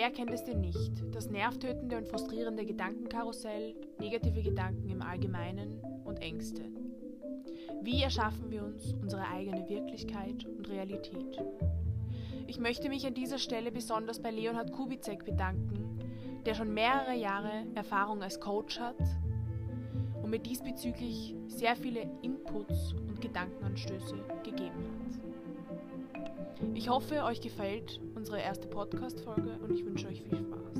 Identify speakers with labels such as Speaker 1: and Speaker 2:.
Speaker 1: Wer kennt es denn nicht? Das nervtötende und frustrierende Gedankenkarussell, negative Gedanken im Allgemeinen und Ängste. Wie erschaffen wir uns unsere eigene Wirklichkeit und Realität? Ich möchte mich an dieser Stelle besonders bei Leonhard Kubizek bedanken, der schon mehrere Jahre Erfahrung als Coach hat und mir diesbezüglich sehr viele Inputs und Gedankenanstöße gegeben hat. Ich hoffe, euch gefällt unsere erste Podcast-Folge und ich wünsche euch viel Spaß.